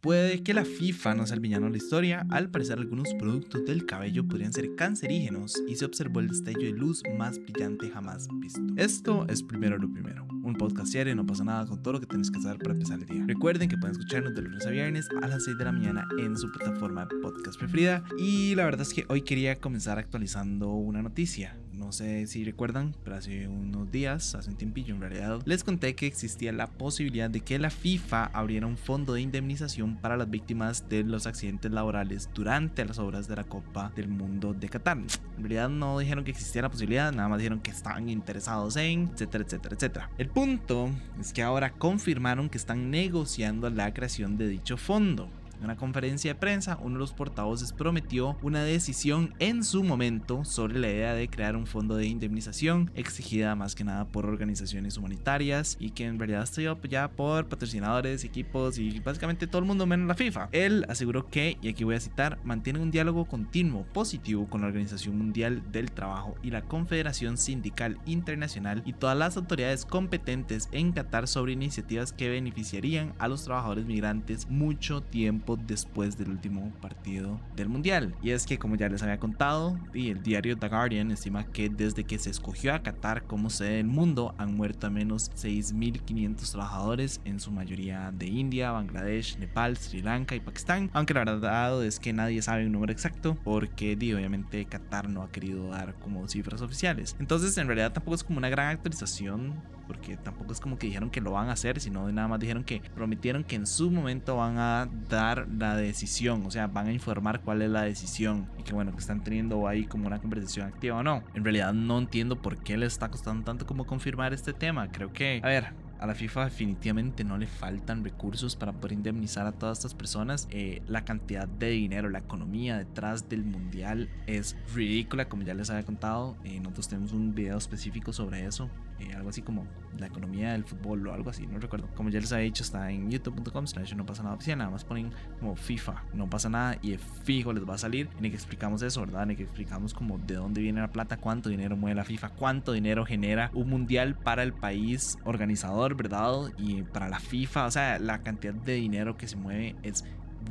Puede que la FIFA no sea el villano de la historia, al parecer algunos productos del cabello podrían ser cancerígenos y se observó el destello de luz más brillante jamás visto. Esto es primero lo primero, un podcast serio, no pasa nada con todo lo que tienes que saber para empezar el día. Recuerden que pueden escucharnos de lunes a viernes a las 6 de la mañana en su plataforma de podcast preferida y la verdad es que hoy quería comenzar actualizando una noticia. No sé si recuerdan, pero hace unos días, hace un tiempillo en realidad, les conté que existía la posibilidad de que la FIFA abriera un fondo de indemnización para las víctimas de los accidentes laborales durante las obras de la Copa del Mundo de Qatar. En realidad no dijeron que existía la posibilidad, nada más dijeron que estaban interesados en, etcétera, etcétera, etcétera. El punto es que ahora confirmaron que están negociando la creación de dicho fondo. En una conferencia de prensa, uno de los portavoces prometió una decisión en su momento sobre la idea de crear un fondo de indemnización exigida más que nada por organizaciones humanitarias y que en realidad está apoyada por patrocinadores, equipos y básicamente todo el mundo menos la FIFA. Él aseguró que, y aquí voy a citar, mantiene un diálogo continuo positivo con la Organización Mundial del Trabajo y la Confederación Sindical Internacional y todas las autoridades competentes en Qatar sobre iniciativas que beneficiarían a los trabajadores migrantes mucho tiempo después del último partido del Mundial. Y es que como ya les había contado, y el diario The Guardian estima que desde que se escogió a Qatar como sede del mundo han muerto al menos 6.500 trabajadores, en su mayoría de India, Bangladesh, Nepal, Sri Lanka y Pakistán. Aunque la verdad es que nadie sabe un número exacto porque obviamente Qatar no ha querido dar como cifras oficiales. Entonces en realidad tampoco es como una gran actualización porque tampoco es como que dijeron que lo van a hacer, sino nada más dijeron que prometieron que en su momento van a dar la decisión, o sea, van a informar cuál es la decisión y que bueno, que están teniendo ahí como una conversación activa o no. En realidad no entiendo por qué les está costando tanto como confirmar este tema. Creo que, a ver, a la FIFA definitivamente no le faltan recursos para poder indemnizar a todas estas personas. Eh, la cantidad de dinero, la economía detrás del mundial es ridícula, como ya les había contado. Eh, nosotros tenemos un video específico sobre eso. Eh, algo así como la economía del fútbol o algo así, no recuerdo. Como ya les había dicho, está en youtube.com no pasa nada oficial, nada más ponen como FIFA, no pasa nada y fijo les va a salir en el que explicamos eso, ¿verdad? En el que explicamos como de dónde viene la plata, cuánto dinero mueve la FIFA, cuánto dinero genera un mundial para el país organizador, ¿verdad? Y para la FIFA, o sea, la cantidad de dinero que se mueve es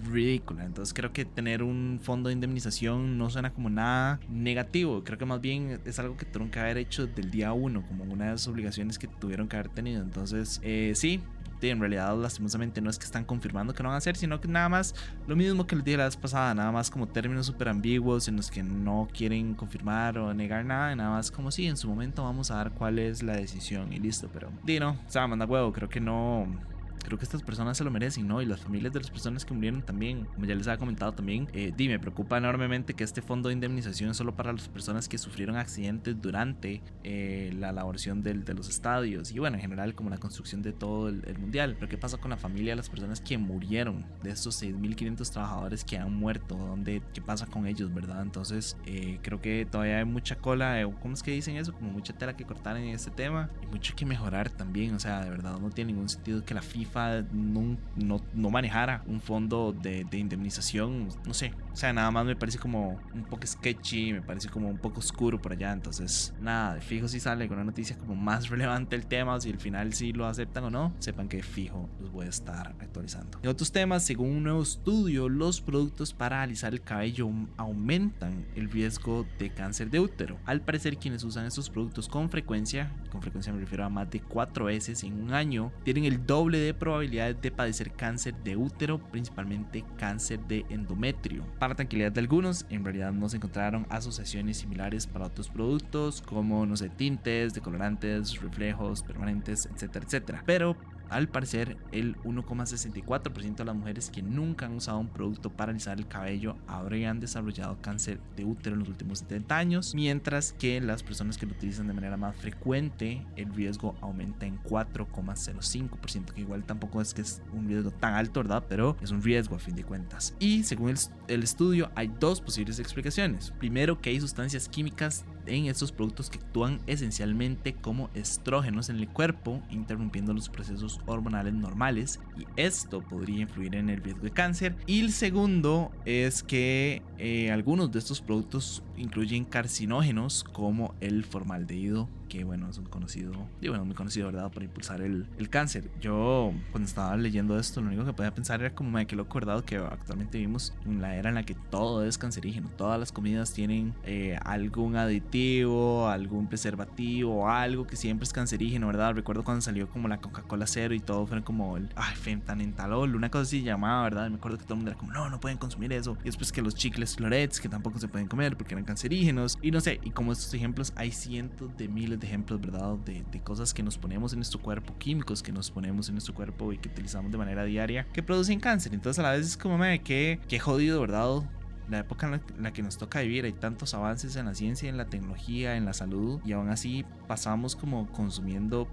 ridícula. Entonces creo que tener un fondo de indemnización no suena como nada negativo. Creo que más bien es algo que tuvieron que haber hecho del día uno, como una de las obligaciones que tuvieron que haber tenido. Entonces, eh, sí. En realidad, lastimosamente, no es que están confirmando que no van a hacer, sino que nada más lo mismo que les dije la vez pasada, nada más como términos súper ambiguos en los que no quieren confirmar o negar nada, nada más como si en su momento vamos a dar cuál es la decisión y listo, pero, di no, o sea, manda huevo, creo que no, creo que estas personas se lo merecen, ¿no? Y las familias de las personas que murieron también, como ya les había comentado también, eh, me preocupa enormemente que este fondo de indemnización es solo para las personas que sufrieron accidentes durante eh, la elaboración del, de los estadios y bueno, en general como la construcción de todo el, mundial. Pero ¿qué pasa con la familia de las personas que murieron? De estos 6.500 trabajadores que han muerto, ¿dónde, ¿qué pasa con ellos, verdad? Entonces eh, creo que todavía hay mucha cola, eh, ¿cómo es que dicen eso? Como mucha tela que cortar en este tema y mucho que mejorar también, o sea, de verdad no tiene ningún sentido que la FIFA no, no, manejara un fondo de, indemnización, no sé, o sea, nada más me parece como un poco sketchy, me parece como un poco oscuro por allá, entonces nada, de fijo si sale con una noticia como más relevante el tema, si al final sí lo aceptan o no, sepan que fijo los voy a estar actualizando. En otros temas, según un nuevo estudio, los productos para alisar el cabello aumentan el riesgo de cáncer de útero. Al parecer quienes usan estos productos con frecuencia, con frecuencia me refiero a más de cuatro veces en un año, tienen el doble de probabilidades de padecer cáncer de útero, principalmente cáncer de endometrio. Para tranquilidad de algunos, en realidad no se encontraron asociaciones similares para otros productos como, no sé, tintes, decolorantes, reflejos permanentes, etcétera, etcétera. Pero al parecer, el 1,64% de las mujeres que nunca han usado un producto para alisar el cabello habrían desarrollado cáncer de útero en los últimos 70 años, mientras que las personas que lo utilizan de manera más frecuente, el riesgo aumenta en 4,05%, que igual tampoco es que es un riesgo tan alto, ¿verdad? Pero es un riesgo a fin de cuentas. Y según el, el estudio, hay dos posibles explicaciones. Primero, que hay sustancias químicas en estos productos que actúan esencialmente como estrógenos en el cuerpo, interrumpiendo los procesos hormonales normales y esto podría influir en el riesgo de cáncer. Y el segundo es que eh, algunos de estos productos incluyen carcinógenos como el formaldehído, que bueno, es un conocido, y bueno, muy conocido, ¿verdad?, por impulsar el, el, cáncer. Yo, cuando estaba leyendo esto, lo único que podía pensar era como, me que loco, ¿verdad?, que actualmente vivimos en la era en la que todo es cancerígeno, todas las comidas tienen eh, algún aditivo, algún preservativo, algo que siempre es cancerígeno, ¿verdad? Recuerdo cuando salió como la Coca-Cola cero y todo, fue como el, ay, fentanentalol, una cosa así llamada, ¿verdad? Me acuerdo que todo el mundo era como, no, no pueden consumir eso. Y después que los chicles florets, que tampoco se pueden comer porque eran cancerígenos. Y no sé, y como estos ejemplos, hay cientos de miles de ejemplos, ¿verdad? De, de cosas que nos ponemos en nuestro cuerpo, químicos que nos ponemos en nuestro cuerpo y que utilizamos de manera diaria, que producen cáncer. Entonces a la vez es como, me que, que jodido, ¿verdad? la época en la, que nos toca vivir, hay tantos avances en la ciencia, en la tecnología, en la salud, y aún así pasamos como consumiendo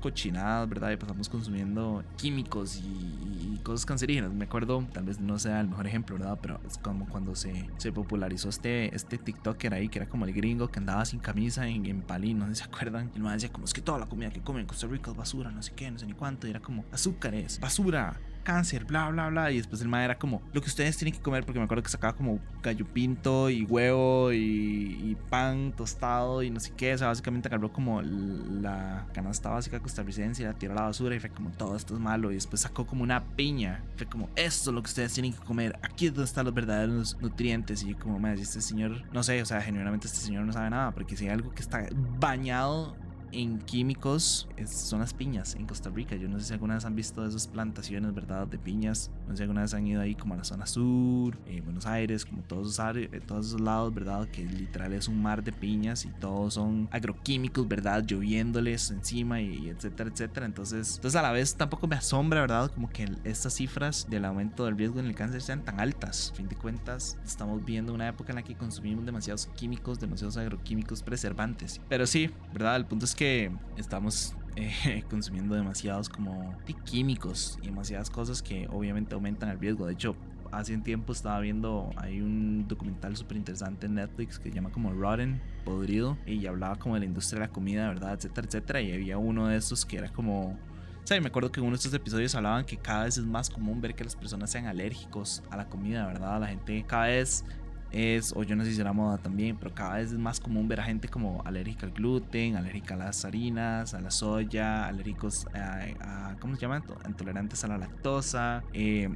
cochinadas, ¿verdad? Y pasamos consumiendo químicos y, cosas cancerígenas. Me acuerdo, tal vez no sea el mejor ejemplo, ¿verdad? Pero es como cuando se, se popularizó este, este TikToker ahí, que era como el gringo que andaba sin camisa en, en Palí, no sé si se acuerdan. Y me decía como es que toda la comida que comen en Costa Rica es basura, no sé qué, no sé ni cuánto. Y era como azúcares, basura, cáncer, bla, bla, bla. Y después el mae era como, lo que ustedes tienen que comer, porque me acuerdo que sacaba como gallo pinto y huevo y, pan tostado y no sé qué. O sea, básicamente agarró como la canasta básica costarricense y la tiró a la basura y fue como, todo esto es malo. Y después sacó como una piña. Fue como, esto es lo que ustedes tienen que comer. Aquí es donde están los verdaderos nutrientes. Y como, me este señor, no sé, o sea, genuinamente este señor no sabe nada, porque si hay algo que está bañado en químicos son las piñas en Costa Rica. Yo no sé si alguna vez han visto esas plantaciones, ¿verdad? De piñas. No sé si alguna vez han ido ahí como a la zona sur, eh, Buenos Aires, como todos esos, eh, todos esos lados, ¿verdad? Que literal es un mar de piñas y todos son agroquímicos, ¿verdad? Lloviéndoles encima y, etcétera, etcétera. Entonces, entonces a la vez tampoco me asombra, ¿verdad? Como que estas cifras del aumento del riesgo en el cáncer sean tan altas. A fin de cuentas, estamos viendo una época en la que consumimos demasiados químicos, demasiados agroquímicos preservantes. Pero sí, ¿verdad? El punto es que estamos eh, consumiendo demasiados como químicos y demasiadas cosas que obviamente aumentan el riesgo. De hecho, hace un tiempo estaba viendo, hay un documental súper interesante en Netflix que se llama como Rotten, podrido, y hablaba como de la industria de la comida, ¿verdad? Etcétera, etcétera. Y había uno de esos que era como... O me acuerdo que en uno de estos episodios hablaban que cada vez es más común ver que las personas sean alérgicos a la comida, ¿verdad? La gente cada vez es, o yo no sé si será moda también, pero cada vez es más común ver a gente como alérgica al gluten, alérgica a las harinas, a la soya, alérgicos a, ¿cómo se llama? Intolerantes a la lactosa, eh,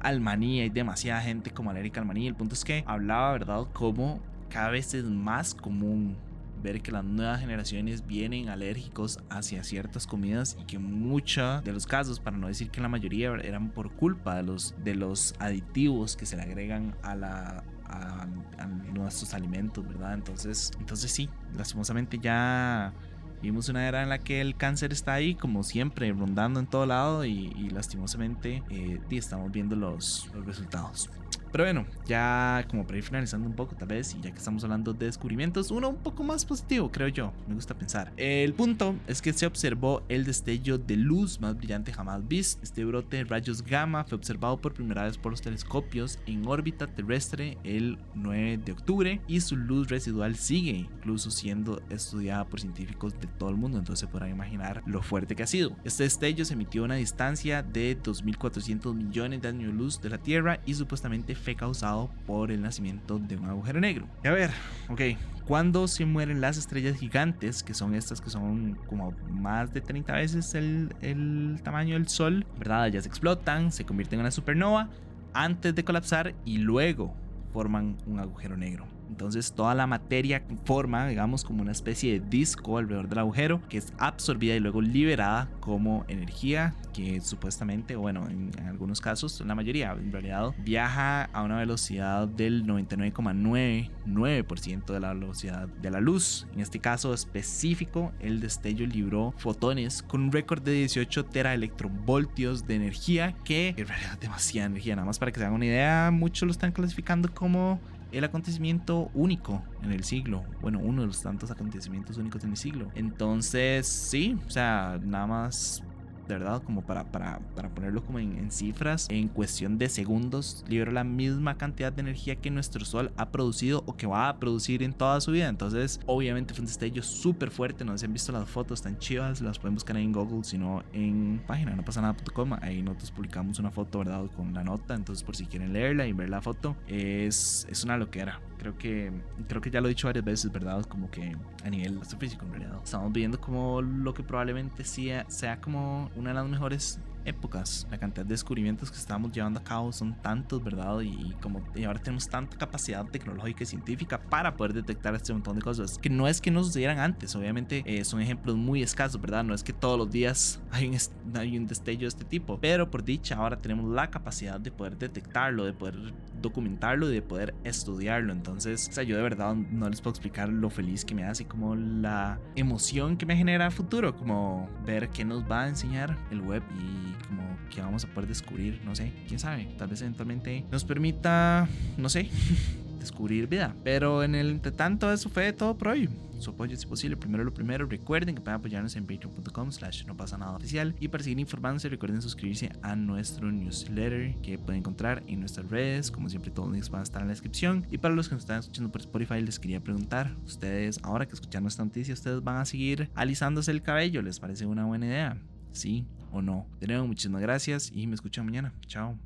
al maní, hay demasiada gente como alérgica al maní. El punto es que hablaba, ¿verdad?, como cada vez es más común ver que las nuevas generaciones vienen alérgicos hacia ciertas comidas y que muchos de los casos, para no decir que la mayoría, eran por culpa de los, de los aditivos que se le agregan a la, a, nuestros alimentos, ¿verdad? Entonces, entonces sí, lastimosamente ya vimos una era en la que el cáncer está ahí, como siempre, rondando en todo lado y, lastimosamente eh, estamos viendo los, los resultados. Pero bueno, ya como para ir finalizando un poco tal vez, y ya que estamos hablando de descubrimientos, uno un poco más positivo, creo yo, me gusta pensar. El punto es que se observó el destello de luz más brillante jamás visto. Este brote de rayos gamma fue observado por primera vez por los telescopios en órbita terrestre el 9 de octubre y su luz residual sigue incluso siendo estudiada por científicos de todo el mundo, entonces podrán imaginar lo fuerte que ha sido. Este destello se emitió a una distancia de 2.400 millones de años luz de la Tierra y supuestamente fue causado por el nacimiento de un agujero negro. Y a ver, ok, cuando se mueren las estrellas gigantes, que son estas que son como más de 30 veces el, el tamaño del Sol, ¿verdad? Ellas explotan, se convierten en una supernova antes de colapsar y luego forman un agujero negro. Entonces toda la materia forma, digamos, como una especie de disco alrededor del agujero que es absorbida y luego liberada como energía que supuestamente, bueno, en, algunos casos, en la mayoría, en realidad, viaja a una velocidad del 99,99% de la velocidad de la luz. En este caso específico, el destello libró fotones con un récord de 18 teraelectronvoltios de energía, que en realidad demasiada energía. Nada más para que se hagan una idea, muchos lo están clasificando como el acontecimiento único en el siglo. Bueno, uno de los tantos acontecimientos únicos en el siglo. Entonces, sí, o sea, nada más verdad, como para, para, para ponerlo como en, cifras, en cuestión de segundos, libera la misma cantidad de energía que nuestro Sol ha producido o que va a producir en toda su vida. Entonces, obviamente fue un destello súper fuerte. No sé si han visto las fotos tan chivas, las pueden buscar ahí en Google, sino en página no pasa nada.com. Ahí nosotros publicamos una foto, ¿verdad? Con la nota. Entonces, por si quieren leerla y ver la foto, es, es una loquera. Creo que, creo que ya lo he dicho varias veces, ¿verdad? Como que a nivel astrofísico en realidad. Estamos viendo como lo que probablemente sea, sea como una de las mejores épocas. La cantidad de descubrimientos que estamos llevando a cabo son tantos, ¿verdad? Y como y ahora tenemos tanta capacidad tecnológica y científica para poder detectar este montón de cosas que no es que no sucedieran antes, obviamente eh, son ejemplos muy escasos, ¿verdad? No es que todos los días hay un, hay un destello de este tipo, pero por dicha ahora tenemos la capacidad de poder detectarlo, de poder documentarlo y de poder estudiarlo. Entonces, o sea, yo de verdad no les puedo explicar lo feliz que me hace, como la emoción que me genera a futuro, como ver qué nos va a enseñar el web y como que vamos a poder descubrir, no sé, quién sabe, tal vez eventualmente nos permita, no sé, descubrir vida. Pero en el tanto eso fue todo por hoy. Su apoyo es posible, primero lo primero, recuerden que pueden apoyarnos en patreon.com slash no pasa nada oficial y para seguir informándose recuerden suscribirse a nuestro newsletter que pueden encontrar en nuestras redes, como siempre todos los links van a estar en la descripción y para los que nos están escuchando por Spotify les quería preguntar, ustedes ahora que escuchan esta noticia, ustedes van a seguir alisándose el cabello, ¿les parece una buena idea? ¿Sí o no? De nuevo, muchísimas gracias y me escuchan mañana. Chao.